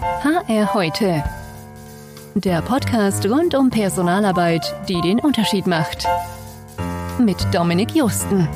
HR heute. Der Podcast rund um Personalarbeit, die den Unterschied macht. Mit Dominik Justen.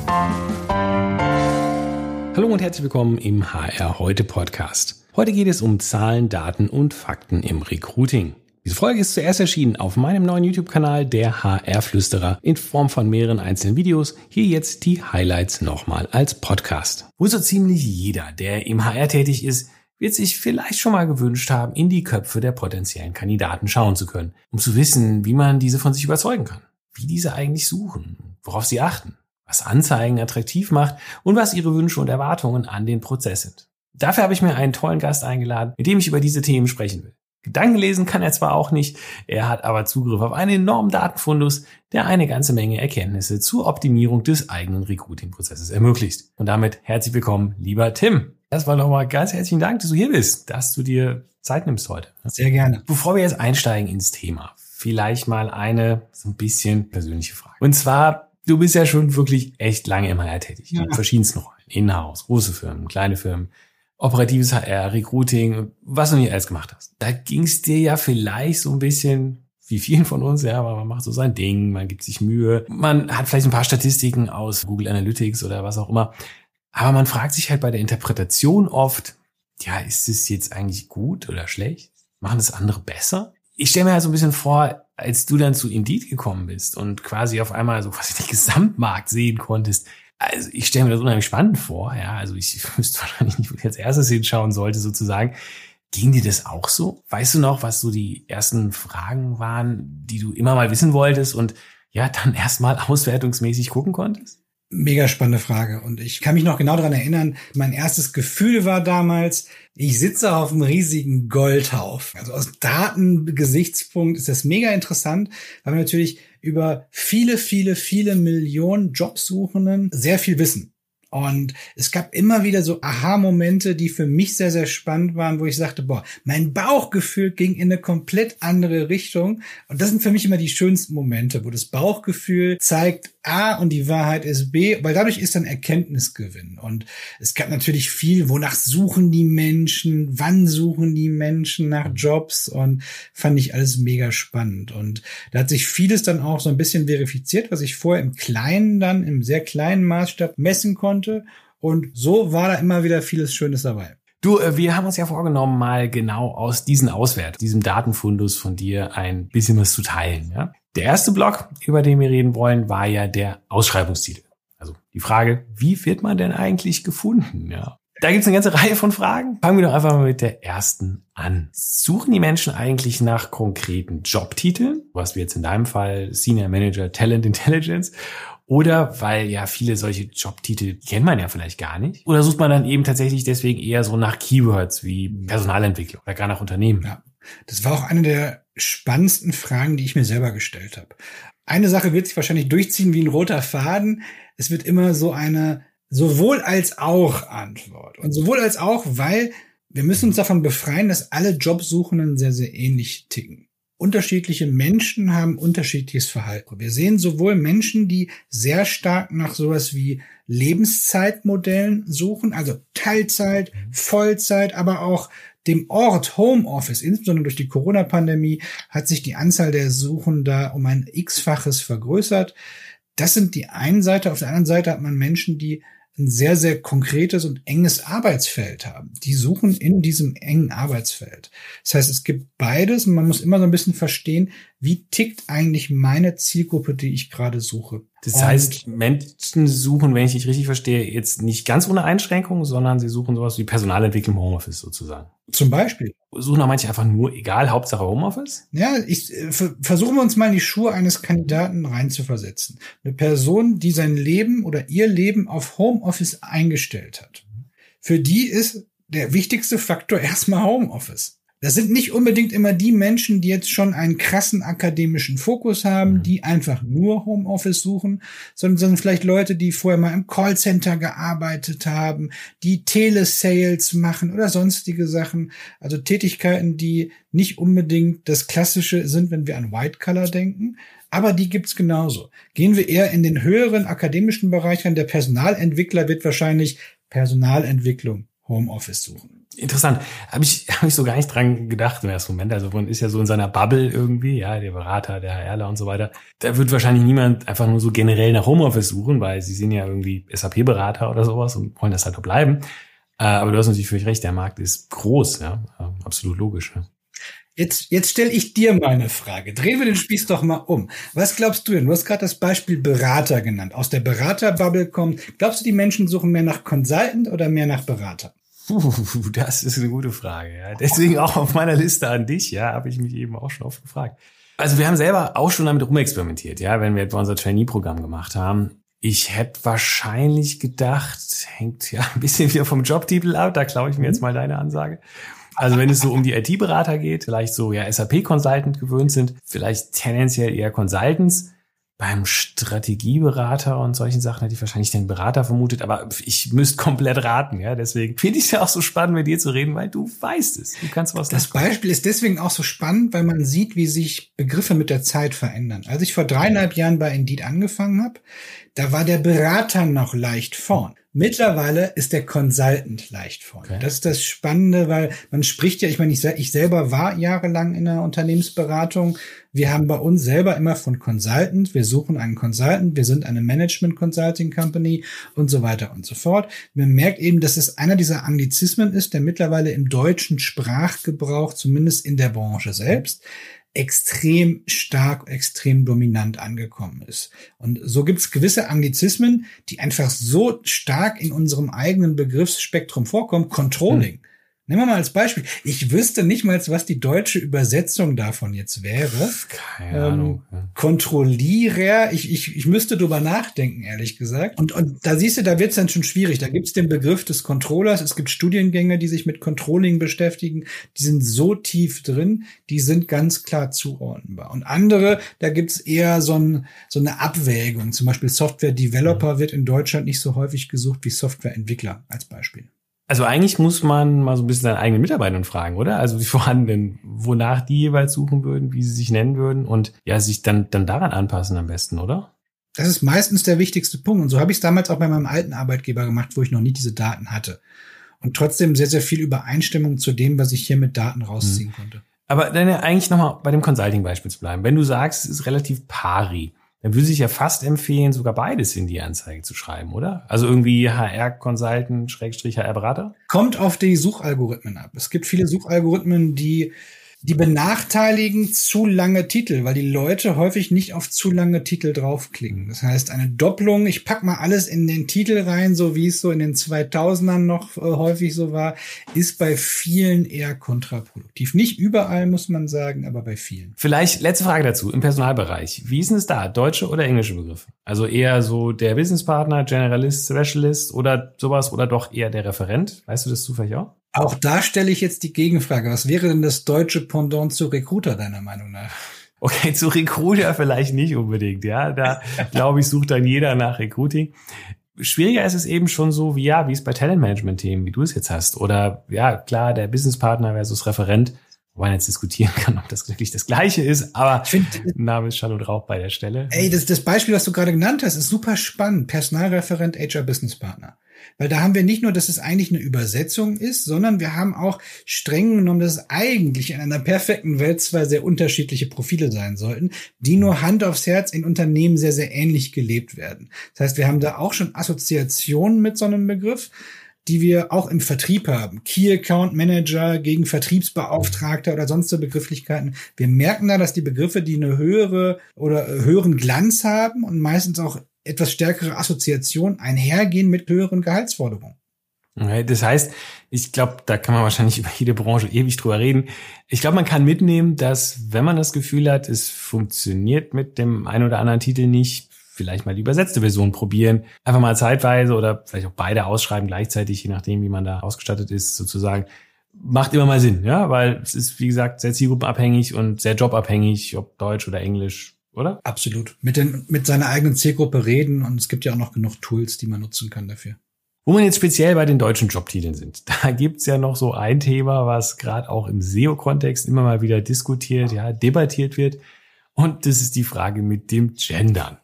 Hallo und herzlich willkommen im HR heute Podcast. Heute geht es um Zahlen, Daten und Fakten im Recruiting. Diese Folge ist zuerst erschienen auf meinem neuen YouTube-Kanal, der HR-Flüsterer, in Form von mehreren einzelnen Videos. Hier jetzt die Highlights nochmal als Podcast. Wo so ziemlich jeder, der im HR tätig ist, wird sich vielleicht schon mal gewünscht haben, in die Köpfe der potenziellen Kandidaten schauen zu können, um zu wissen, wie man diese von sich überzeugen kann, wie diese eigentlich suchen, worauf sie achten, was Anzeigen attraktiv macht und was ihre Wünsche und Erwartungen an den Prozess sind. Dafür habe ich mir einen tollen Gast eingeladen, mit dem ich über diese Themen sprechen will. Gedanken lesen kann er zwar auch nicht, er hat aber Zugriff auf einen enormen Datenfundus, der eine ganze Menge Erkenntnisse zur Optimierung des eigenen Recruiting-Prozesses ermöglicht. Und damit herzlich willkommen, lieber Tim. Erstmal nochmal ganz herzlichen Dank, dass du hier bist, dass du dir Zeit nimmst heute. Sehr gerne. Bevor wir jetzt einsteigen ins Thema, vielleicht mal eine so ein bisschen persönliche Frage. Und zwar, du bist ja schon wirklich echt lange im HR tätig, ja. in verschiedensten Rollen. Inhouse, große Firmen, kleine Firmen operatives HR, Recruiting, was du nicht alles gemacht hast. Da ging es dir ja vielleicht so ein bisschen wie vielen von uns, ja, aber man macht so sein Ding, man gibt sich Mühe, man hat vielleicht ein paar Statistiken aus Google Analytics oder was auch immer. Aber man fragt sich halt bei der Interpretation oft, ja, ist es jetzt eigentlich gut oder schlecht? Machen das andere besser? Ich stelle mir halt so ein bisschen vor, als du dann zu Indeed gekommen bist und quasi auf einmal so quasi den Gesamtmarkt sehen konntest, also ich stelle mir das unheimlich spannend vor, ja. Also ich wüsste wahrscheinlich nicht, wo ich als erstes hinschauen sollte, sozusagen. Ging dir das auch so? Weißt du noch, was so die ersten Fragen waren, die du immer mal wissen wolltest und ja, dann erstmal auswertungsmäßig gucken konntest? Mega spannende Frage. Und ich kann mich noch genau daran erinnern, mein erstes Gefühl war damals, ich sitze auf einem riesigen Goldhaufen. Also aus Datengesichtspunkt ist das mega interessant, weil wir natürlich über viele, viele, viele Millionen Jobsuchenden sehr viel wissen. Und es gab immer wieder so Aha-Momente, die für mich sehr, sehr spannend waren, wo ich sagte, boah, mein Bauchgefühl ging in eine komplett andere Richtung. Und das sind für mich immer die schönsten Momente, wo das Bauchgefühl zeigt, A und die Wahrheit ist B, weil dadurch ist dann Erkenntnisgewinn. Und es gab natürlich viel, wonach suchen die Menschen, wann suchen die Menschen nach Jobs und fand ich alles mega spannend. Und da hat sich vieles dann auch so ein bisschen verifiziert, was ich vorher im Kleinen dann, im sehr kleinen Maßstab messen konnte. Und so war da immer wieder vieles Schönes dabei. Du, äh, wir haben uns ja vorgenommen, mal genau aus diesen Auswertungen, diesem Datenfundus von dir ein bisschen was zu teilen. Ja? Der erste Block, über den wir reden wollen, war ja der Ausschreibungstitel. Also die Frage, wie wird man denn eigentlich gefunden? Ja. Da gibt's eine ganze Reihe von Fragen. Fangen wir doch einfach mal mit der ersten an. Suchen die Menschen eigentlich nach konkreten Jobtiteln, was wir jetzt in deinem Fall Senior Manager Talent Intelligence, oder weil ja viele solche Jobtitel kennt man ja vielleicht gar nicht. Oder sucht man dann eben tatsächlich deswegen eher so nach Keywords wie Personalentwicklung oder gar nach Unternehmen? Ja. Das war auch eine der spannendsten Fragen, die ich mir selber gestellt habe. Eine Sache wird sich wahrscheinlich durchziehen wie ein roter Faden. Es wird immer so eine sowohl als auch Antwort. Und sowohl als auch, weil wir müssen uns davon befreien, dass alle Jobsuchenden sehr, sehr ähnlich ticken. Unterschiedliche Menschen haben unterschiedliches Verhalten. Wir sehen sowohl Menschen, die sehr stark nach sowas wie Lebenszeitmodellen suchen, also Teilzeit, Vollzeit, aber auch dem Ort Homeoffice, insbesondere durch die Corona-Pandemie, hat sich die Anzahl der Suchen da um ein x-faches vergrößert. Das sind die einen Seite. Auf der anderen Seite hat man Menschen, die ein sehr, sehr konkretes und enges Arbeitsfeld haben. Die suchen in diesem engen Arbeitsfeld. Das heißt, es gibt beides und man muss immer so ein bisschen verstehen, wie tickt eigentlich meine Zielgruppe, die ich gerade suche. Das heißt, Menschen suchen, wenn ich dich richtig verstehe, jetzt nicht ganz ohne Einschränkungen, sondern sie suchen sowas wie Personalentwicklung im Homeoffice sozusagen. Zum Beispiel. Suchen auch manche einfach nur egal, Hauptsache Homeoffice? Ja, ich äh, versuchen wir uns mal in die Schuhe eines Kandidaten reinzuversetzen. Eine Person, die sein Leben oder ihr Leben auf Homeoffice eingestellt hat. Für die ist der wichtigste Faktor erstmal Homeoffice. Das sind nicht unbedingt immer die Menschen, die jetzt schon einen krassen akademischen Fokus haben, mhm. die einfach nur Homeoffice suchen, sondern sind vielleicht Leute, die vorher mal im Callcenter gearbeitet haben, die Telesales machen oder sonstige Sachen. Also Tätigkeiten, die nicht unbedingt das Klassische sind, wenn wir an White Color denken. Aber die gibt's genauso. Gehen wir eher in den höheren akademischen Bereich rein. Der Personalentwickler wird wahrscheinlich Personalentwicklung Homeoffice suchen. Interessant. Habe ich, hab ich so gar nicht dran gedacht im ersten Moment. Also man ist ja so in seiner Bubble irgendwie, ja, der Berater, der HRler und so weiter. Da wird wahrscheinlich niemand einfach nur so generell nach Homeoffice suchen, weil sie sind ja irgendwie SAP-Berater oder sowas und wollen das halt auch bleiben. Äh, aber du hast natürlich völlig recht, der Markt ist groß, ja, absolut logisch. Ja. Jetzt, jetzt stelle ich dir mal eine Frage. Drehen wir den Spieß doch mal um. Was glaubst du denn? Du hast gerade das Beispiel Berater genannt. Aus der Beraterbubble kommt. Glaubst du, die Menschen suchen mehr nach Consultant oder mehr nach Berater? Puh, das ist eine gute Frage. Ja. Deswegen auch auf meiner Liste an dich, ja, habe ich mich eben auch schon oft gefragt. Also wir haben selber auch schon damit rumexperimentiert, ja, wenn wir etwa unser Trainee-Programm gemacht haben. Ich hätte wahrscheinlich gedacht, hängt ja ein bisschen wieder vom Jobtitel ab, da klaue ich mir jetzt mhm. mal deine Ansage. Also wenn es so um die IT-Berater geht, vielleicht so ja SAP-Consultant gewöhnt sind, vielleicht tendenziell eher Consultants. Beim Strategieberater und solchen Sachen hätte ich wahrscheinlich den Berater vermutet, aber ich müsste komplett raten, ja. Deswegen finde ich es ja auch so spannend, mit dir zu reden, weil du weißt es. Du kannst was. Das Beispiel ist deswegen auch so spannend, weil man sieht, wie sich Begriffe mit der Zeit verändern. Als ich vor dreieinhalb Jahren bei Indeed angefangen habe, da war der Berater noch leicht vorn. Mittlerweile ist der Consultant leicht vorne. Okay. Das ist das Spannende, weil man spricht ja, ich meine, ich, ich selber war jahrelang in der Unternehmensberatung. Wir haben bei uns selber immer von Consultant, wir suchen einen Consultant, wir sind eine Management Consulting Company und so weiter und so fort. Man merkt eben, dass es einer dieser Anglizismen ist, der mittlerweile im deutschen Sprachgebrauch, zumindest in der Branche selbst, extrem stark, extrem dominant angekommen ist. Und so gibt es gewisse Anglizismen, die einfach so stark in unserem eigenen Begriffsspektrum vorkommen. Controlling. Hm. Nehmen wir mal als Beispiel. Ich wüsste nicht mal, was die deutsche Übersetzung davon jetzt wäre. Keine ähm, Ahnung. Kontrollierer. Ich, ich, ich müsste drüber nachdenken, ehrlich gesagt. Und, und da siehst du, da wird es dann schon schwierig. Da gibt es den Begriff des Controllers. Es gibt Studiengänge, die sich mit Controlling beschäftigen. Die sind so tief drin, die sind ganz klar zuordnenbar. Und andere, da gibt es eher so, ein, so eine Abwägung. Zum Beispiel Software Developer mhm. wird in Deutschland nicht so häufig gesucht wie Softwareentwickler als Beispiel. Also eigentlich muss man mal so ein bisschen seine eigenen Mitarbeitern fragen, oder? Also die vorhandenen, wonach die jeweils suchen würden, wie sie sich nennen würden und ja, sich dann, dann daran anpassen am besten, oder? Das ist meistens der wichtigste Punkt. Und so habe ich es damals auch bei meinem alten Arbeitgeber gemacht, wo ich noch nie diese Daten hatte. Und trotzdem sehr, sehr viel Übereinstimmung zu dem, was ich hier mit Daten rausziehen hm. konnte. Aber dann ja eigentlich nochmal bei dem Consulting-Beispiel zu bleiben. Wenn du sagst, es ist relativ pari, dann würde sich ja fast empfehlen, sogar beides in die Anzeige zu schreiben, oder? Also irgendwie HR-Consultant, Schrägstrich HR-Berater? Kommt auf die Suchalgorithmen ab. Es gibt viele Suchalgorithmen, die die benachteiligen zu lange Titel, weil die Leute häufig nicht auf zu lange Titel draufklicken. Das heißt, eine Doppelung, ich pack mal alles in den Titel rein, so wie es so in den 2000ern noch äh, häufig so war, ist bei vielen eher kontraproduktiv. Nicht überall, muss man sagen, aber bei vielen. Vielleicht letzte Frage dazu im Personalbereich. Wie ist denn es da? Deutsche oder englische Begriffe? Also eher so der Businesspartner, Generalist, Specialist oder sowas oder doch eher der Referent? Weißt du das zufällig auch? Auch da stelle ich jetzt die Gegenfrage. Was wäre denn das deutsche Pendant zu Recruiter deiner Meinung nach? Okay, zu Recruiter vielleicht nicht unbedingt, ja. Da glaube ich, sucht dann jeder nach Recruiting. Schwieriger ist es eben schon so, wie ja, wie es bei Talentmanagement-Themen, wie du es jetzt hast. Oder ja, klar, der Businesspartner versus Referent, wo man jetzt diskutieren kann, ob das wirklich das Gleiche ist, aber ich find, Name ist Schall und Rauch bei der Stelle. Ey, das, das Beispiel, was du gerade genannt hast, ist super spannend. Personalreferent, HR Business Partner. Weil da haben wir nicht nur, dass es eigentlich eine Übersetzung ist, sondern wir haben auch streng genommen, dass es eigentlich in einer perfekten Welt zwei sehr unterschiedliche Profile sein sollten, die nur Hand aufs Herz in Unternehmen sehr, sehr ähnlich gelebt werden. Das heißt, wir haben da auch schon Assoziationen mit so einem Begriff die wir auch im Vertrieb haben. Key Account Manager gegen Vertriebsbeauftragter oder sonst so Begrifflichkeiten. Wir merken da, dass die Begriffe, die eine höhere oder höheren Glanz haben und meistens auch etwas stärkere Assoziation einhergehen mit höheren Gehaltsforderungen. Das heißt, ich glaube, da kann man wahrscheinlich über jede Branche ewig drüber reden. Ich glaube, man kann mitnehmen, dass wenn man das Gefühl hat, es funktioniert mit dem einen oder anderen Titel nicht, vielleicht mal die übersetzte Version probieren. Einfach mal zeitweise oder vielleicht auch beide ausschreiben gleichzeitig, je nachdem, wie man da ausgestattet ist, sozusagen. Macht immer mal Sinn, ja, weil es ist, wie gesagt, sehr zielgruppenabhängig und sehr jobabhängig, ob Deutsch oder Englisch oder? Absolut. Mit, den, mit seiner eigenen Zielgruppe reden und es gibt ja auch noch genug Tools, die man nutzen kann dafür. Wo man jetzt speziell bei den deutschen Jobtiteln sind, da gibt's ja noch so ein Thema, was gerade auch im SEO-Kontext immer mal wieder diskutiert, ja, debattiert wird. Und das ist die Frage mit dem Gendern.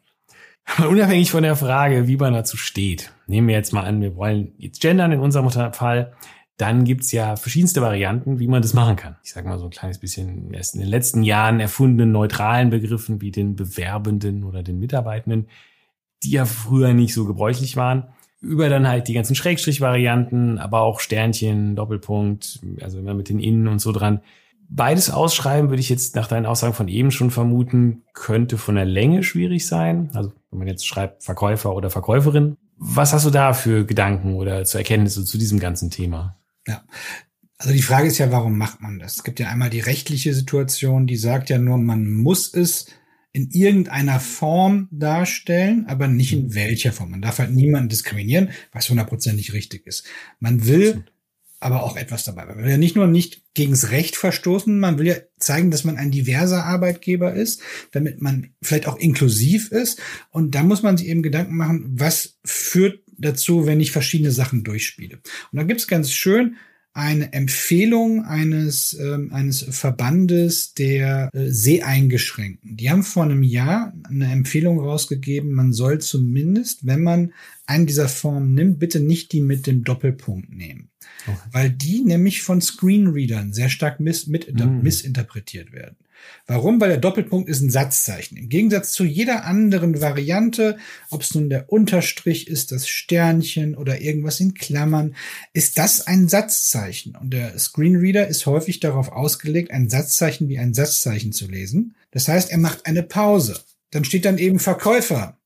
Unabhängig von der Frage, wie man dazu steht, nehmen wir jetzt mal an, wir wollen jetzt gendern in unserem Fall, dann gibt's ja verschiedenste Varianten, wie man das machen kann. Ich sage mal so ein kleines bisschen erst in den letzten Jahren erfundenen neutralen Begriffen wie den Bewerbenden oder den Mitarbeitenden, die ja früher nicht so gebräuchlich waren. Über dann halt die ganzen Schrägstrich-Varianten, aber auch Sternchen, Doppelpunkt, also immer mit den Innen und so dran. Beides ausschreiben würde ich jetzt nach deinen Aussagen von eben schon vermuten, könnte von der Länge schwierig sein. Also wenn man jetzt schreibt Verkäufer oder Verkäuferin. Was hast du da für Gedanken oder zu Erkenntnisse zu diesem ganzen Thema? Ja. Also die Frage ist ja, warum macht man das? Es gibt ja einmal die rechtliche Situation, die sagt ja nur, man muss es in irgendeiner Form darstellen, aber nicht in welcher Form. Man darf halt niemanden diskriminieren, was hundertprozentig richtig ist. Man will aber auch etwas dabei. Man will ja nicht nur nicht gegens Recht verstoßen, man will ja zeigen, dass man ein diverser Arbeitgeber ist, damit man vielleicht auch inklusiv ist. Und da muss man sich eben Gedanken machen, was führt dazu, wenn ich verschiedene Sachen durchspiele. Und da gibt's ganz schön eine Empfehlung eines, ähm, eines Verbandes der äh, Seheingeschränkten. Die haben vor einem Jahr eine Empfehlung rausgegeben, man soll zumindest, wenn man einen dieser Formen nimmt, bitte nicht die mit dem Doppelpunkt nehmen. Okay. Weil die nämlich von Screenreadern sehr stark miss, mit, mm. missinterpretiert werden. Warum? Weil der Doppelpunkt ist ein Satzzeichen. Im Gegensatz zu jeder anderen Variante, ob es nun der Unterstrich ist, das Sternchen oder irgendwas in Klammern, ist das ein Satzzeichen. Und der Screenreader ist häufig darauf ausgelegt, ein Satzzeichen wie ein Satzzeichen zu lesen. Das heißt, er macht eine Pause. Dann steht dann eben Verkäufer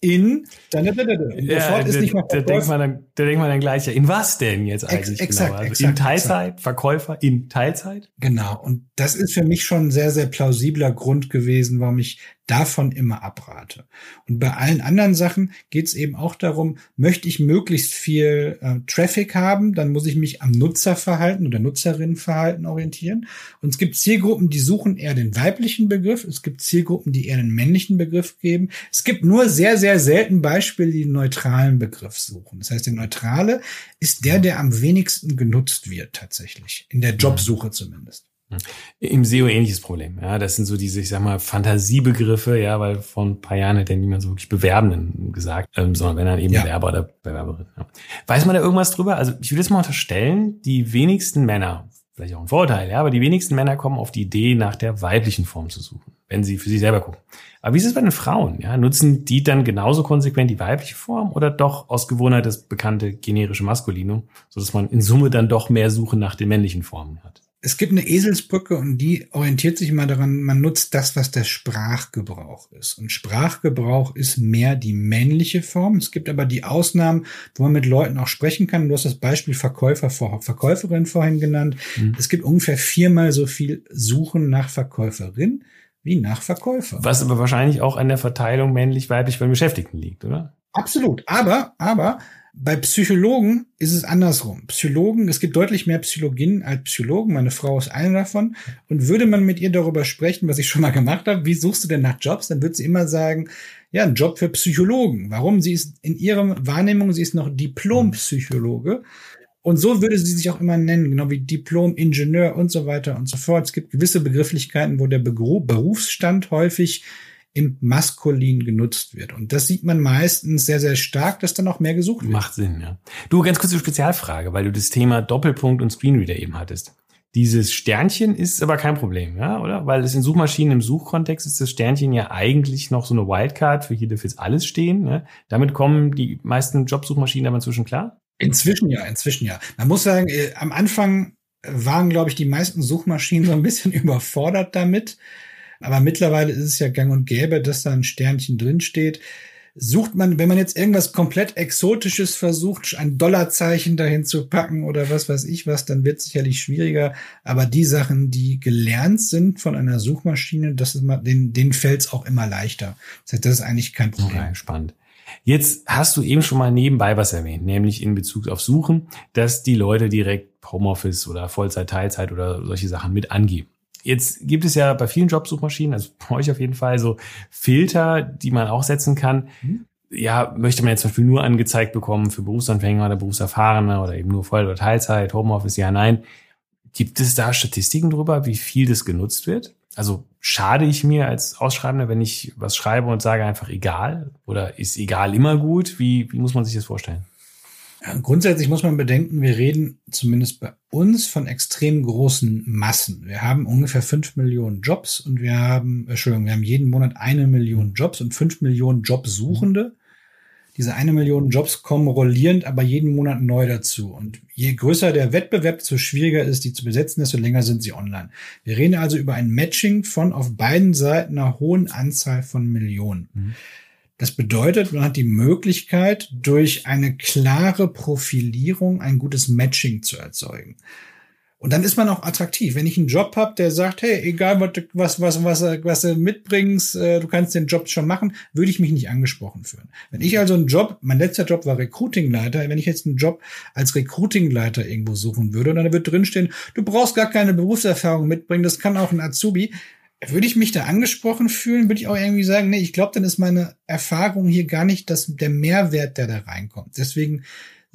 in, dann, da, da, da, ja, ist nicht mehr da, denkt man dann, da denkt man dann gleich, ja, in was denn jetzt eigentlich Ex exakt, genau? Also exakt, in Teilzeit, exakt. Verkäufer in Teilzeit? Genau. Und das ist für mich schon ein sehr, sehr plausibler Grund gewesen, warum ich davon immer abrate. Und bei allen anderen Sachen geht es eben auch darum, möchte ich möglichst viel äh, Traffic haben, dann muss ich mich am Nutzerverhalten oder Nutzerinnenverhalten orientieren. Und es gibt Zielgruppen, die suchen eher den weiblichen Begriff. Es gibt Zielgruppen, die eher den männlichen Begriff geben. Es gibt nur sehr, sehr selten Beispiele, die den neutralen Begriff suchen. Das heißt, der neutrale ist der, der am wenigsten genutzt wird tatsächlich. In der Jobsuche zumindest. Im SEO ähnliches Problem. Ja, das sind so diese, ich sag mal, Fantasiebegriffe, ja, weil vor ein paar Jahren hat ja niemand so wirklich Bewerbenden gesagt, ähm, sondern wenn dann eben ja. Bewerber oder Bewerberin. Ja. Weiß man da irgendwas drüber? Also ich würde jetzt mal unterstellen, die wenigsten Männer, vielleicht auch ein Vorteil, ja, aber die wenigsten Männer kommen auf die Idee, nach der weiblichen Form zu suchen, wenn sie für sich selber gucken. Aber wie ist es bei den Frauen? Ja, nutzen die dann genauso konsequent die weibliche Form oder doch aus Gewohnheit das bekannte generische Maskulinum, so dass man in Summe dann doch mehr Suche nach den männlichen Formen hat? Es gibt eine Eselsbrücke und die orientiert sich immer daran, man nutzt das, was der Sprachgebrauch ist. Und Sprachgebrauch ist mehr die männliche Form. Es gibt aber die Ausnahmen, wo man mit Leuten auch sprechen kann. Du hast das Beispiel Verkäufer Verkäuferin vorhin genannt. Mhm. Es gibt ungefähr viermal so viel Suchen nach Verkäuferin wie nach Verkäufer. Was aber wahrscheinlich auch an der Verteilung männlich-weiblich beim Beschäftigten liegt, oder? Absolut. Aber, aber bei Psychologen ist es andersrum. Psychologen, es gibt deutlich mehr Psychologinnen als Psychologen. Meine Frau ist eine davon. Und würde man mit ihr darüber sprechen, was ich schon mal gemacht habe, wie suchst du denn nach Jobs, dann wird sie immer sagen, ja, ein Job für Psychologen. Warum? Sie ist in ihrer Wahrnehmung, sie ist noch Diplompsychologe. Und so würde sie sich auch immer nennen, genau wie Diplom-Ingenieur und so weiter und so fort. Es gibt gewisse Begrifflichkeiten, wo der Berufsstand häufig im Maskulin genutzt wird. Und das sieht man meistens sehr, sehr stark, dass dann auch mehr gesucht wird. Macht Sinn, ja. Du, ganz kurze Spezialfrage, weil du das Thema Doppelpunkt und Screenreader eben hattest. Dieses Sternchen ist aber kein Problem, ja, oder? Weil es in Suchmaschinen im Suchkontext ist das Sternchen ja eigentlich noch so eine Wildcard, für hier dürfte jetzt alles stehen. Ja? Damit kommen die meisten Jobsuchmaschinen aber inzwischen klar? Inzwischen ja, inzwischen ja. Man muss sagen, äh, am Anfang waren, glaube ich, die meisten Suchmaschinen so ein bisschen überfordert damit. Aber mittlerweile ist es ja gang und gäbe, dass da ein Sternchen drin steht. Sucht man, wenn man jetzt irgendwas komplett Exotisches versucht, ein Dollarzeichen dahin zu packen oder was weiß ich was, dann wird es sicherlich schwieriger. Aber die Sachen, die gelernt sind von einer Suchmaschine, das ist mal, denen, denen fällt es auch immer leichter. Das heißt, das ist eigentlich kein Problem. Okay, spannend. Jetzt hast du eben schon mal nebenbei was erwähnt, nämlich in Bezug auf Suchen, dass die Leute direkt Homeoffice oder Vollzeit, Teilzeit oder solche Sachen mit angeben. Jetzt gibt es ja bei vielen Jobsuchmaschinen, also bei euch auf jeden Fall, so Filter, die man auch setzen kann. Mhm. Ja, möchte man jetzt zum Beispiel nur angezeigt bekommen für Berufsanfänger oder Berufserfahrene oder eben nur Voll- oder Teilzeit, Homeoffice, ja, nein. Gibt es da Statistiken drüber, wie viel das genutzt wird? Also schade ich mir als Ausschreibender, wenn ich was schreibe und sage einfach egal? Oder ist egal immer gut? Wie, wie muss man sich das vorstellen? Grundsätzlich muss man bedenken, wir reden zumindest bei uns von extrem großen Massen. Wir haben ungefähr fünf Millionen Jobs und wir haben, Entschuldigung, wir haben jeden Monat eine Million Jobs und fünf Millionen Jobsuchende. Diese eine Million Jobs kommen rollierend, aber jeden Monat neu dazu. Und je größer der Wettbewerb, desto schwieriger ist die zu besetzen, desto länger sind sie online. Wir reden also über ein Matching von auf beiden Seiten einer hohen Anzahl von Millionen. Mhm. Das bedeutet, man hat die Möglichkeit, durch eine klare Profilierung ein gutes Matching zu erzeugen. Und dann ist man auch attraktiv. Wenn ich einen Job habe, der sagt, hey, egal was, was, was, was du mitbringst, äh, du kannst den Job schon machen, würde ich mich nicht angesprochen fühlen. Wenn ich also einen Job, mein letzter Job war Recruitingleiter, wenn ich jetzt einen Job als Recruitingleiter irgendwo suchen würde, und dann wird drinstehen, du brauchst gar keine Berufserfahrung mitbringen, das kann auch ein Azubi, würde ich mich da angesprochen fühlen, würde ich auch irgendwie sagen, nee, ich glaube, dann ist meine Erfahrung hier gar nicht das, der Mehrwert, der da reinkommt. Deswegen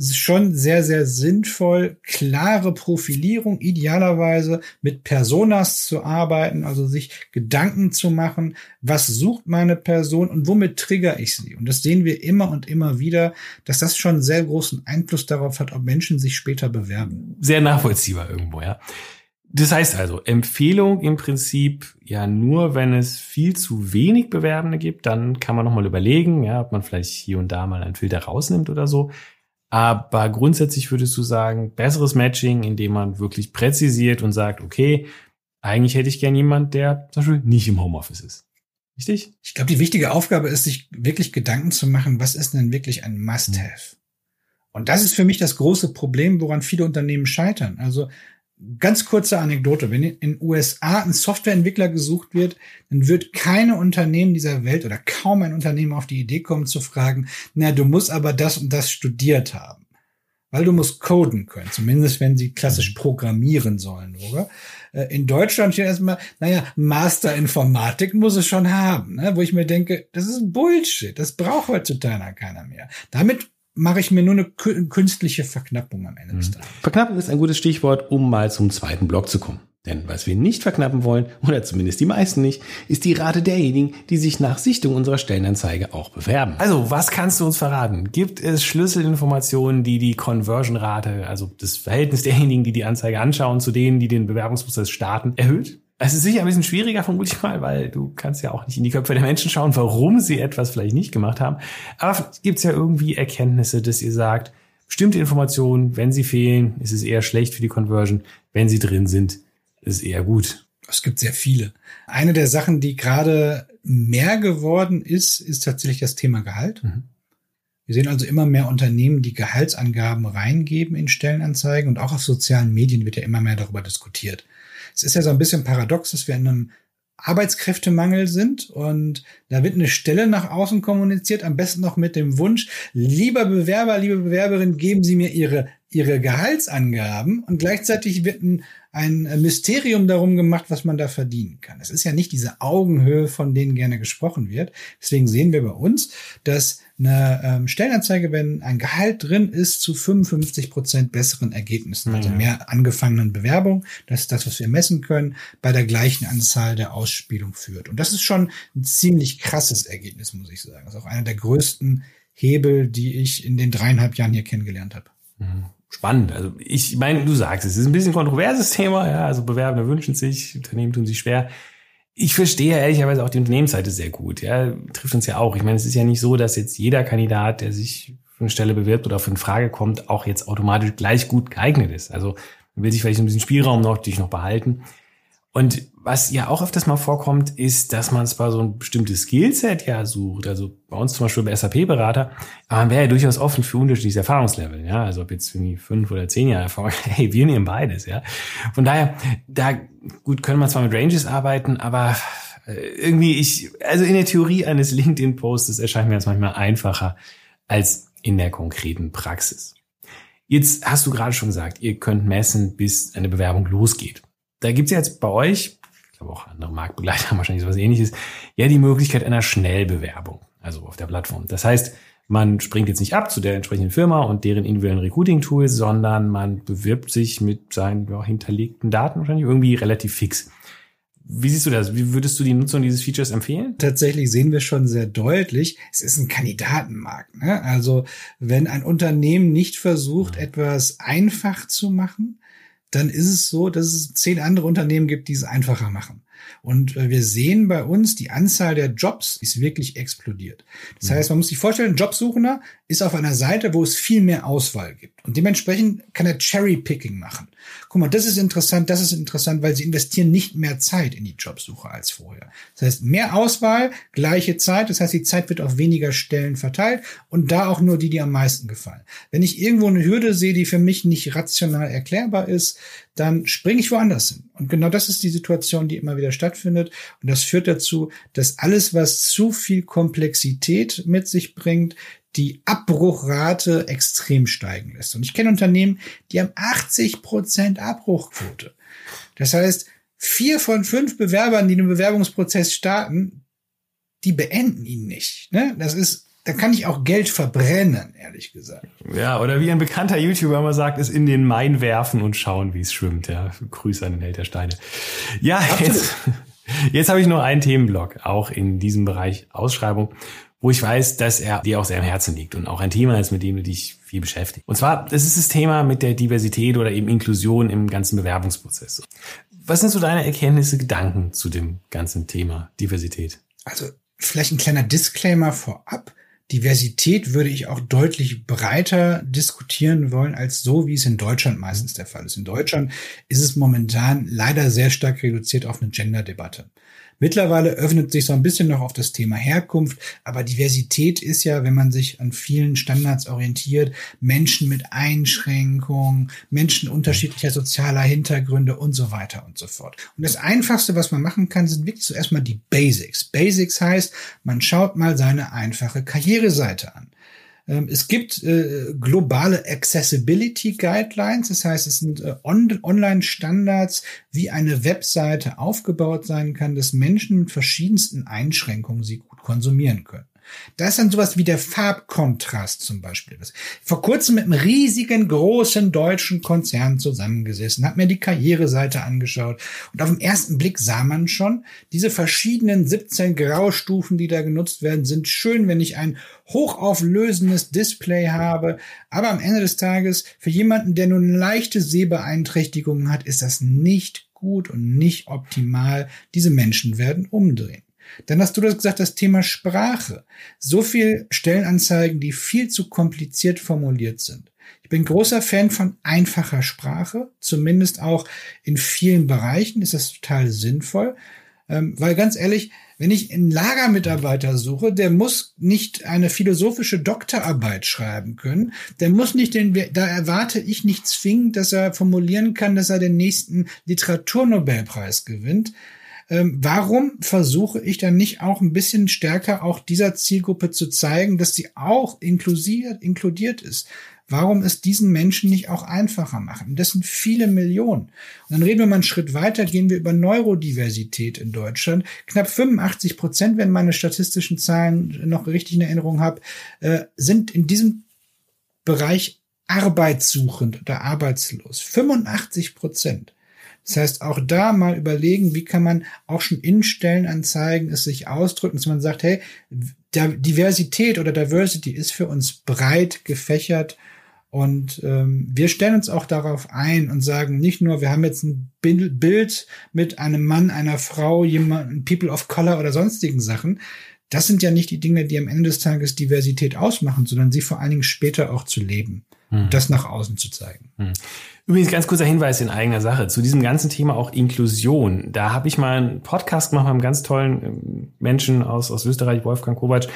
schon sehr, sehr sinnvoll, klare Profilierung, idealerweise mit Personas zu arbeiten, also sich Gedanken zu machen, was sucht meine Person und womit trigger ich sie. Und das sehen wir immer und immer wieder, dass das schon sehr großen Einfluss darauf hat, ob Menschen sich später bewerben. Sehr nachvollziehbar irgendwo, ja. Das heißt also, Empfehlung im Prinzip ja nur, wenn es viel zu wenig Bewerbende gibt, dann kann man nochmal überlegen, ja, ob man vielleicht hier und da mal einen Filter rausnimmt oder so. Aber grundsätzlich würdest du sagen, besseres Matching, indem man wirklich präzisiert und sagt, okay, eigentlich hätte ich gern jemand, der zum Beispiel nicht im Homeoffice ist. Richtig? Ich glaube, die wichtige Aufgabe ist, sich wirklich Gedanken zu machen, was ist denn wirklich ein Must-Have? Und das ist für mich das große Problem, woran viele Unternehmen scheitern. Also ganz kurze Anekdote. Wenn in den USA ein Softwareentwickler gesucht wird, dann wird keine Unternehmen dieser Welt oder kaum ein Unternehmen auf die Idee kommen zu fragen, na, du musst aber das und das studiert haben. Weil du musst coden können, zumindest wenn sie klassisch programmieren sollen, oder? Äh, in Deutschland steht erstmal, naja, Master Informatik muss es schon haben, ne? wo ich mir denke, das ist Bullshit, das braucht heutzutage keiner mehr. Damit mache ich mir nur eine künstliche Verknappung am Ende mhm. des Tages. Verknappen ist ein gutes Stichwort, um mal zum zweiten Block zu kommen. Denn was wir nicht verknappen wollen, oder zumindest die meisten nicht, ist die Rate derjenigen, die sich nach Sichtung unserer Stellenanzeige auch bewerben. Also, was kannst du uns verraten? Gibt es Schlüsselinformationen, die die Conversion-Rate, also das Verhältnis derjenigen, die die Anzeige anschauen, zu denen, die den Bewerbungsprozess starten, erhöht? Es ist sicher ein bisschen schwieriger, vermute ich mal, weil du kannst ja auch nicht in die Köpfe der Menschen schauen, warum sie etwas vielleicht nicht gemacht haben. Aber gibt es ja irgendwie Erkenntnisse, dass ihr sagt, bestimmte Informationen, wenn sie fehlen, ist es eher schlecht für die Conversion. Wenn sie drin sind, ist es eher gut. Es gibt sehr viele. Eine der Sachen, die gerade mehr geworden ist, ist tatsächlich das Thema Gehalt. Mhm. Wir sehen also immer mehr Unternehmen, die Gehaltsangaben reingeben in Stellenanzeigen und auch auf sozialen Medien wird ja immer mehr darüber diskutiert. Es ist ja so ein bisschen paradox, dass wir in einem Arbeitskräftemangel sind und da wird eine Stelle nach außen kommuniziert, am besten noch mit dem Wunsch, lieber Bewerber, liebe Bewerberin, geben Sie mir Ihre, Ihre Gehaltsangaben und gleichzeitig wird ein, ein Mysterium darum gemacht, was man da verdienen kann. Es ist ja nicht diese Augenhöhe, von denen gerne gesprochen wird. Deswegen sehen wir bei uns, dass eine ähm, Stellenanzeige, wenn ein Gehalt drin ist, zu 55 Prozent besseren Ergebnissen, also mehr angefangenen Bewerbungen. Das ist das, was wir messen können, bei der gleichen Anzahl der Ausspielung führt. Und das ist schon ein ziemlich krasses Ergebnis, muss ich sagen. Das ist auch einer der größten Hebel, die ich in den dreieinhalb Jahren hier kennengelernt habe. Mhm. Spannend. Also ich meine, du sagst, es ist ein bisschen kontroverses Thema, ja. Also Bewerbende wünschen sich, Unternehmen tun sich schwer ich verstehe ehrlicherweise auch die Unternehmensseite sehr gut. Ja, trifft uns ja auch. Ich meine, es ist ja nicht so, dass jetzt jeder Kandidat, der sich für eine Stelle bewirbt oder für eine Frage kommt, auch jetzt automatisch gleich gut geeignet ist. Also man will sich vielleicht ein bisschen Spielraum noch, dich noch behalten. Und was ja auch öfters mal vorkommt, ist, dass man zwar so ein bestimmtes Skillset ja sucht, also bei uns zum Beispiel bei SAP-Berater, aber man wäre ja durchaus offen für unterschiedliche Erfahrungslevel, ja, also ob jetzt irgendwie fünf oder zehn Jahre Erfahrung, hey, wir nehmen beides, ja. Von daher, da, gut, können wir zwar mit Ranges arbeiten, aber äh, irgendwie ich, also in der Theorie eines LinkedIn-Postes erscheint mir das manchmal einfacher als in der konkreten Praxis. Jetzt hast du gerade schon gesagt, ihr könnt messen, bis eine Bewerbung losgeht da gibt's ja jetzt bei euch, glaube auch andere Marktbegleiter haben wahrscheinlich sowas ähnliches, ja die Möglichkeit einer Schnellbewerbung, also auf der Plattform. Das heißt, man springt jetzt nicht ab zu der entsprechenden Firma und deren individuellen Recruiting-Tool, sondern man bewirbt sich mit seinen ja, hinterlegten Daten wahrscheinlich irgendwie relativ fix. Wie siehst du das? Wie würdest du die Nutzung dieses Features empfehlen? Tatsächlich sehen wir schon sehr deutlich, es ist ein Kandidatenmarkt. Ne? Also wenn ein Unternehmen nicht versucht, ja. etwas einfach zu machen, dann ist es so, dass es zehn andere Unternehmen gibt, die es einfacher machen. Und äh, wir sehen bei uns, die Anzahl der Jobs ist wirklich explodiert. Das mhm. heißt, man muss sich vorstellen, ein Jobsuchender ist auf einer Seite, wo es viel mehr Auswahl gibt. Und dementsprechend kann er Cherry-Picking machen. Guck mal, das ist interessant, das ist interessant, weil sie investieren nicht mehr Zeit in die Jobsuche als vorher. Das heißt, mehr Auswahl, gleiche Zeit. Das heißt, die Zeit wird auf weniger Stellen verteilt und da auch nur die, die am meisten gefallen. Wenn ich irgendwo eine Hürde sehe, die für mich nicht rational erklärbar ist, dann springe ich woanders hin. Und genau das ist die Situation, die immer wieder stattfindet. Und das führt dazu, dass alles, was zu viel Komplexität mit sich bringt, die Abbruchrate extrem steigen lässt. Und ich kenne Unternehmen, die haben 80 Prozent Abbruchquote. Das heißt, vier von fünf Bewerbern, die den Bewerbungsprozess starten, die beenden ihn nicht. Ne? Das ist da kann ich auch Geld verbrennen, ehrlich gesagt. Ja, oder wie ein bekannter YouTuber immer sagt, ist in den Main werfen und schauen, wie es schwimmt. Ja, Grüße an den Held der Steine. Ja, Absolut. jetzt, jetzt habe ich noch einen Themenblock, auch in diesem Bereich Ausschreibung wo ich weiß, dass er dir auch sehr am Herzen liegt und auch ein Thema ist, mit dem du dich viel beschäftigst. Und zwar, das ist das Thema mit der Diversität oder eben Inklusion im ganzen Bewerbungsprozess. Was sind so deine Erkenntnisse, Gedanken zu dem ganzen Thema Diversität? Also vielleicht ein kleiner Disclaimer vorab. Diversität würde ich auch deutlich breiter diskutieren wollen als so, wie es in Deutschland meistens der Fall ist. In Deutschland ist es momentan leider sehr stark reduziert auf eine Gender-Debatte. Mittlerweile öffnet sich so ein bisschen noch auf das Thema Herkunft, aber Diversität ist ja, wenn man sich an vielen Standards orientiert, Menschen mit Einschränkungen, Menschen unterschiedlicher sozialer Hintergründe und so weiter und so fort. Und das Einfachste, was man machen kann, sind wirklich zuerst mal die Basics. Basics heißt, man schaut mal seine einfache Karriereseite an. Ähm, es gibt äh, globale Accessibility Guidelines, das heißt, es sind äh, on Online-Standards, wie eine Webseite aufgebaut sein kann, dass Menschen mit verschiedensten Einschränkungen sie gut konsumieren können. Da ist dann sowas wie der Farbkontrast zum Beispiel. Vor kurzem mit einem riesigen, großen deutschen Konzern zusammengesessen, hat mir die Karriereseite angeschaut und auf den ersten Blick sah man schon, diese verschiedenen 17 Graustufen, die da genutzt werden, sind schön, wenn ich ein hochauflösendes Display habe, aber am Ende des Tages für jemanden, der nur eine leichte Sehbeeinträchtigung hat, ist das nicht gut und nicht optimal. Diese Menschen werden umdrehen. Dann hast du das gesagt, das Thema Sprache. So viel Stellenanzeigen, die viel zu kompliziert formuliert sind. Ich bin großer Fan von einfacher Sprache, zumindest auch in vielen Bereichen ist das total sinnvoll, ähm, weil ganz ehrlich, wenn ich einen Lagermitarbeiter suche, der muss nicht eine philosophische Doktorarbeit schreiben können, der muss nicht den, da erwarte ich nicht zwingend, dass er formulieren kann, dass er den nächsten Literaturnobelpreis gewinnt. Ähm, warum versuche ich dann nicht auch ein bisschen stärker auch dieser Zielgruppe zu zeigen, dass sie auch inklusiert, inkludiert ist? Warum es diesen Menschen nicht auch einfacher machen? Das sind viele Millionen. Und dann reden wir mal einen Schritt weiter, gehen wir über Neurodiversität in Deutschland. Knapp 85 Prozent, wenn meine statistischen Zahlen noch richtig in Erinnerung habe, äh, sind in diesem Bereich arbeitssuchend oder arbeitslos. 85 Prozent. Das heißt, auch da mal überlegen, wie kann man auch schon in Stellenanzeigen es sich ausdrücken, dass man sagt, hey, Diversität oder Diversity ist für uns breit gefächert und ähm, wir stellen uns auch darauf ein und sagen nicht nur, wir haben jetzt ein Bild mit einem Mann, einer Frau, jemand, People of Color oder sonstigen Sachen. Das sind ja nicht die Dinge, die am Ende des Tages Diversität ausmachen, sondern sie vor allen Dingen später auch zu leben. Hm. Das nach außen zu zeigen. Hm. Übrigens ganz kurzer Hinweis in eigener Sache zu diesem ganzen Thema auch Inklusion. Da habe ich mal einen Podcast gemacht mit einem ganz tollen ähm, Menschen aus, aus Österreich, Wolfgang Kovac.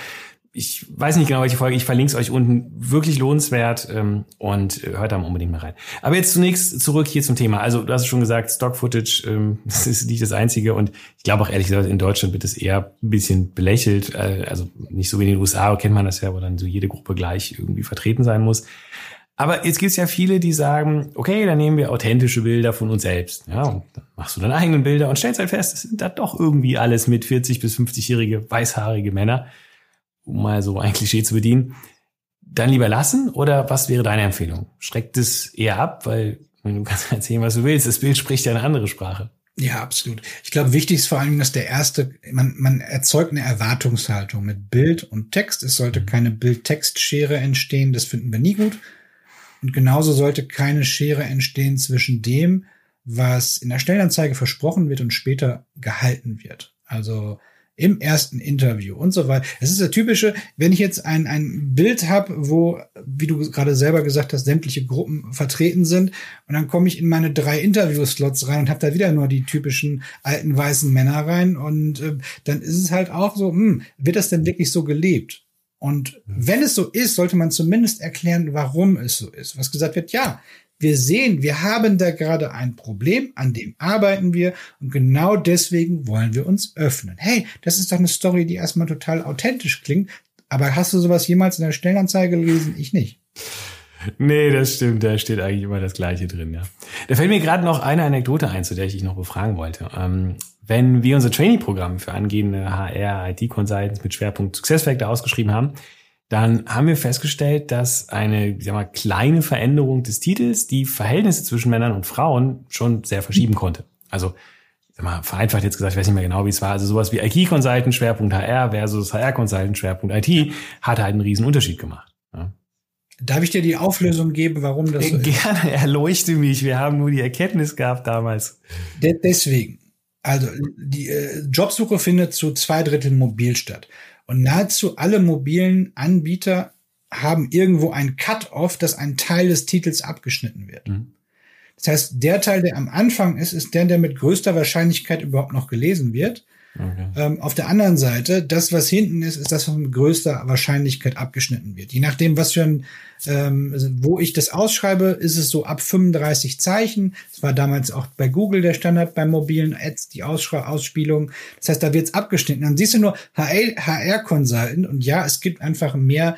Ich weiß nicht genau, welche Folge, ich verlinke es euch unten. Wirklich lohnenswert ähm, und äh, hört da mal unbedingt mal rein. Aber jetzt zunächst zurück hier zum Thema. Also du hast schon gesagt, Stock-Footage, ähm, das ist nicht das Einzige und ich glaube auch ehrlich gesagt, in Deutschland wird es eher ein bisschen belächelt. Äh, also nicht so wie in den USA, kennt man das ja, wo dann so jede Gruppe gleich irgendwie vertreten sein muss. Aber jetzt gibt es ja viele, die sagen, okay, dann nehmen wir authentische Bilder von uns selbst. Ja, und dann machst du deine eigenen Bilder und stellst halt fest, das sind da doch irgendwie alles mit 40 bis 50-jährige weißhaarige Männer, um mal so ein Klischee zu bedienen. Dann lieber lassen oder was wäre deine Empfehlung? Schreckt es eher ab, weil du kannst erzählen, was du willst. Das Bild spricht ja eine andere Sprache. Ja, absolut. Ich glaube, wichtig ist vor allem, dass der erste, man, man erzeugt eine Erwartungshaltung mit Bild und Text. Es sollte mhm. keine Bild-Text-Schere entstehen. Das finden wir nie gut. Und genauso sollte keine Schere entstehen zwischen dem, was in der Stellenanzeige versprochen wird und später gehalten wird. Also im ersten Interview und so weiter. Es ist der typische, wenn ich jetzt ein, ein Bild habe, wo, wie du gerade selber gesagt hast, sämtliche Gruppen vertreten sind und dann komme ich in meine drei Interview-Slots rein und habe da wieder nur die typischen alten weißen Männer rein und äh, dann ist es halt auch so, hm, wird das denn wirklich so gelebt? Und wenn es so ist, sollte man zumindest erklären, warum es so ist. Was gesagt wird, ja, wir sehen, wir haben da gerade ein Problem, an dem arbeiten wir und genau deswegen wollen wir uns öffnen. Hey, das ist doch eine Story, die erstmal total authentisch klingt, aber hast du sowas jemals in der Stellenanzeige gelesen? Ich nicht. Nee, das stimmt, da steht eigentlich immer das Gleiche drin, ja. Da fällt mir gerade noch eine Anekdote ein, zu der ich dich noch befragen wollte. Ähm, wenn wir unser Trainee-Programm für angehende HR, IT-Consultants mit Schwerpunkt Successfactor ausgeschrieben haben, dann haben wir festgestellt, dass eine ich sag mal, kleine Veränderung des Titels die Verhältnisse zwischen Männern und Frauen schon sehr verschieben konnte. Also sag mal, vereinfacht jetzt gesagt, ich weiß nicht mehr genau, wie es war. Also sowas wie IT-Consultant Schwerpunkt HR versus HR-Consultant Schwerpunkt IT hat halt einen riesen Unterschied gemacht. Ja. Darf ich dir die Auflösung geben, warum das so Gerne, erleuchte mich. Wir haben nur die Erkenntnis gehabt damals. De deswegen. Also die äh, Jobsuche findet zu zwei Dritteln mobil statt. Und nahezu alle mobilen Anbieter haben irgendwo ein Cut-off, dass ein Teil des Titels abgeschnitten wird. Mhm. Das heißt, der Teil, der am Anfang ist, ist der, der mit größter Wahrscheinlichkeit überhaupt noch gelesen wird. Okay. Ähm, auf der anderen Seite, das, was hinten ist, ist das, was mit größter Wahrscheinlichkeit abgeschnitten wird. Je nachdem, was für ein, ähm, also wo ich das ausschreibe, ist es so ab 35 Zeichen. Das war damals auch bei Google der Standard bei mobilen Ads, die Ausschra Ausspielung. Das heißt, da wird es abgeschnitten. Dann siehst du nur HR-Consultant und ja, es gibt einfach mehr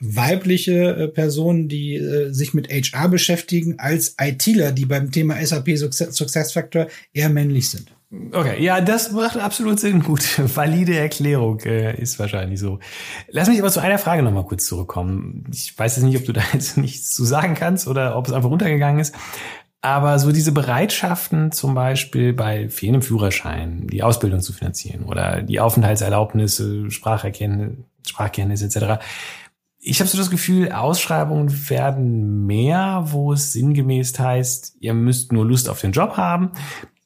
weibliche äh, Personen, die äh, sich mit HR beschäftigen, als ITler, die beim Thema SAP Success, Success Factor eher männlich sind. Okay, ja, das macht absolut Sinn. Gut, valide Erklärung äh, ist wahrscheinlich so. Lass mich aber zu einer Frage nochmal kurz zurückkommen. Ich weiß jetzt nicht, ob du da jetzt nichts zu sagen kannst oder ob es einfach runtergegangen ist. Aber so diese Bereitschaften zum Beispiel bei fehlendem Führerschein, die Ausbildung zu finanzieren oder die Aufenthaltserlaubnisse, Spracherkenntnisse, Sprachkenntnisse etc. Ich habe so das Gefühl, Ausschreibungen werden mehr, wo es sinngemäß heißt, ihr müsst nur Lust auf den Job haben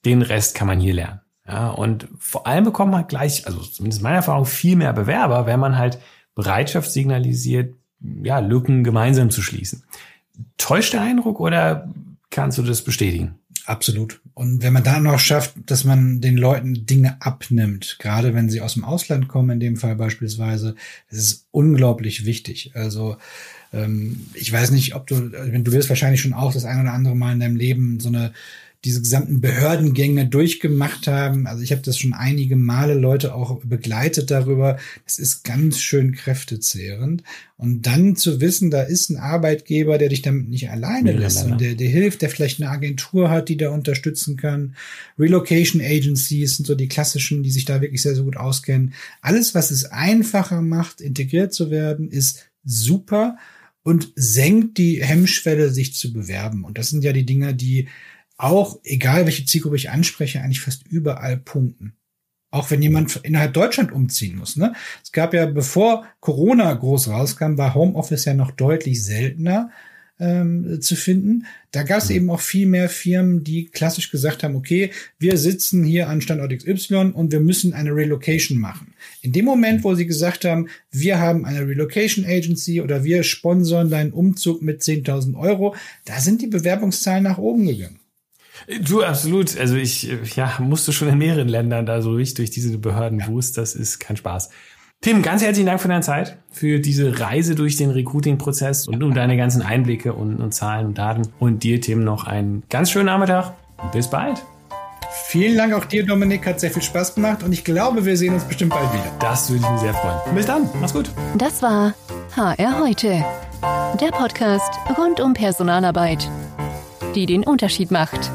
den Rest kann man hier lernen. Ja, und vor allem bekommt man gleich, also zumindest meiner Erfahrung, viel mehr Bewerber, wenn man halt Bereitschaft signalisiert, ja, Lücken gemeinsam zu schließen. Täuscht der Eindruck oder kannst du das bestätigen? Absolut. Und wenn man dann noch schafft, dass man den Leuten Dinge abnimmt, gerade wenn sie aus dem Ausland kommen, in dem Fall beispielsweise, das ist unglaublich wichtig. Also ähm, ich weiß nicht, ob du, du wirst wahrscheinlich schon auch das ein oder andere Mal in deinem Leben so eine diese gesamten Behördengänge durchgemacht haben. Also ich habe das schon einige Male Leute auch begleitet darüber. Das ist ganz schön kräftezehrend. Und dann zu wissen, da ist ein Arbeitgeber, der dich damit nicht alleine lässt und der, der hilft, der vielleicht eine Agentur hat, die da unterstützen kann. Relocation Agencies sind so die klassischen, die sich da wirklich sehr, sehr gut auskennen. Alles, was es einfacher macht, integriert zu werden, ist super und senkt die Hemmschwelle, sich zu bewerben. Und das sind ja die Dinge, die auch, egal welche Zielgruppe ich anspreche, eigentlich fast überall punkten. Auch wenn jemand innerhalb Deutschland umziehen muss. Ne? Es gab ja, bevor Corona groß rauskam, war Homeoffice ja noch deutlich seltener ähm, zu finden. Da gab es mhm. eben auch viel mehr Firmen, die klassisch gesagt haben, okay, wir sitzen hier an Standort XY und wir müssen eine Relocation machen. In dem Moment, mhm. wo sie gesagt haben, wir haben eine Relocation Agency oder wir sponsern deinen Umzug mit 10.000 Euro, da sind die Bewerbungszahlen nach oben gegangen. Du, absolut. Also ich ja, musste schon in mehreren Ländern da so richtig durch diese Behörden wust. Das ist kein Spaß. Tim, ganz herzlichen Dank für deine Zeit, für diese Reise durch den Recruiting-Prozess und um deine ganzen Einblicke und, und Zahlen und Daten. Und dir, Tim, noch einen ganz schönen Nachmittag und bis bald. Vielen Dank auch dir, Dominik. Hat sehr viel Spaß gemacht und ich glaube, wir sehen uns bestimmt bald wieder. Das würde ich mir sehr freuen. Bis dann. Mach's gut. Das war HR heute. Der Podcast rund um Personalarbeit, die den Unterschied macht.